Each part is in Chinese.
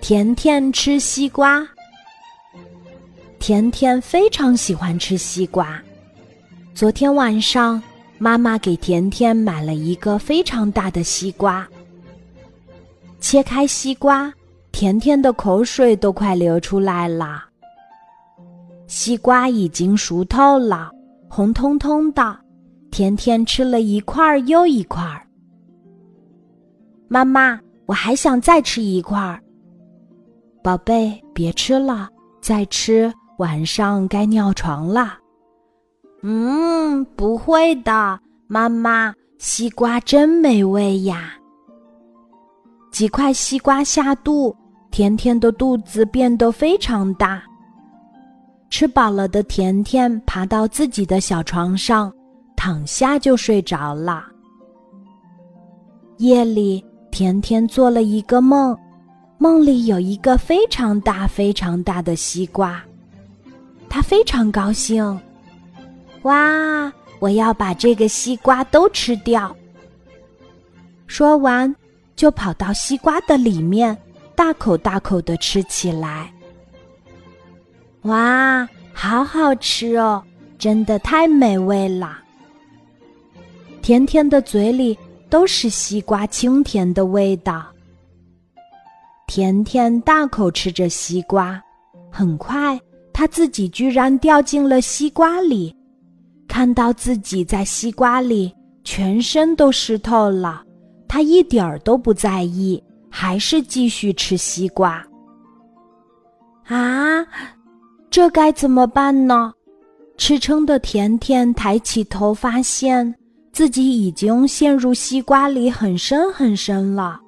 甜甜吃西瓜。甜甜非常喜欢吃西瓜。昨天晚上，妈妈给甜甜买了一个非常大的西瓜。切开西瓜，甜甜的口水都快流出来了。西瓜已经熟透了，红彤彤的。甜甜吃了一块又一块。妈妈，我还想再吃一块。宝贝，别吃了，再吃晚上该尿床了。嗯，不会的，妈妈，西瓜真美味呀。几块西瓜下肚，甜甜的肚子变得非常大。吃饱了的甜甜爬到自己的小床上，躺下就睡着了。夜里，甜甜做了一个梦，梦里有一个非常大、非常大的西瓜，他非常高兴。哇！我要把这个西瓜都吃掉。说完，就跑到西瓜的里面，大口大口的吃起来。哇，好好吃哦！真的太美味了。甜甜的嘴里都是西瓜清甜的味道。甜甜大口吃着西瓜，很快他自己居然掉进了西瓜里。看到自己在西瓜里，全身都湿透了，他一点儿都不在意，还是继续吃西瓜。啊！这该怎么办呢？吃撑的甜甜抬起头，发现自己已经陷入西瓜里很深很深了。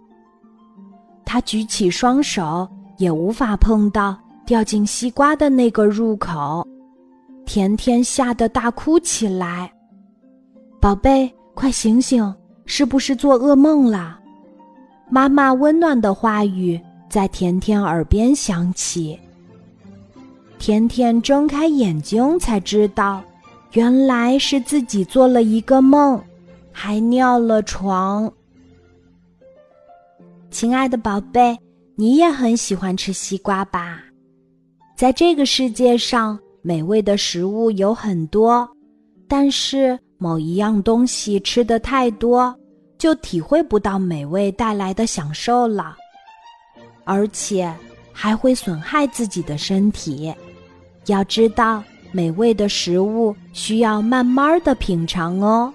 他举起双手，也无法碰到掉进西瓜的那个入口。甜甜吓得大哭起来。宝贝，快醒醒！是不是做噩梦了？妈妈温暖的话语在甜甜耳边响起。甜甜睁开眼睛，才知道，原来是自己做了一个梦，还尿了床。亲爱的宝贝，你也很喜欢吃西瓜吧？在这个世界上，美味的食物有很多，但是某一样东西吃的太多，就体会不到美味带来的享受了，而且还会损害自己的身体。要知道，美味的食物需要慢慢的品尝哦。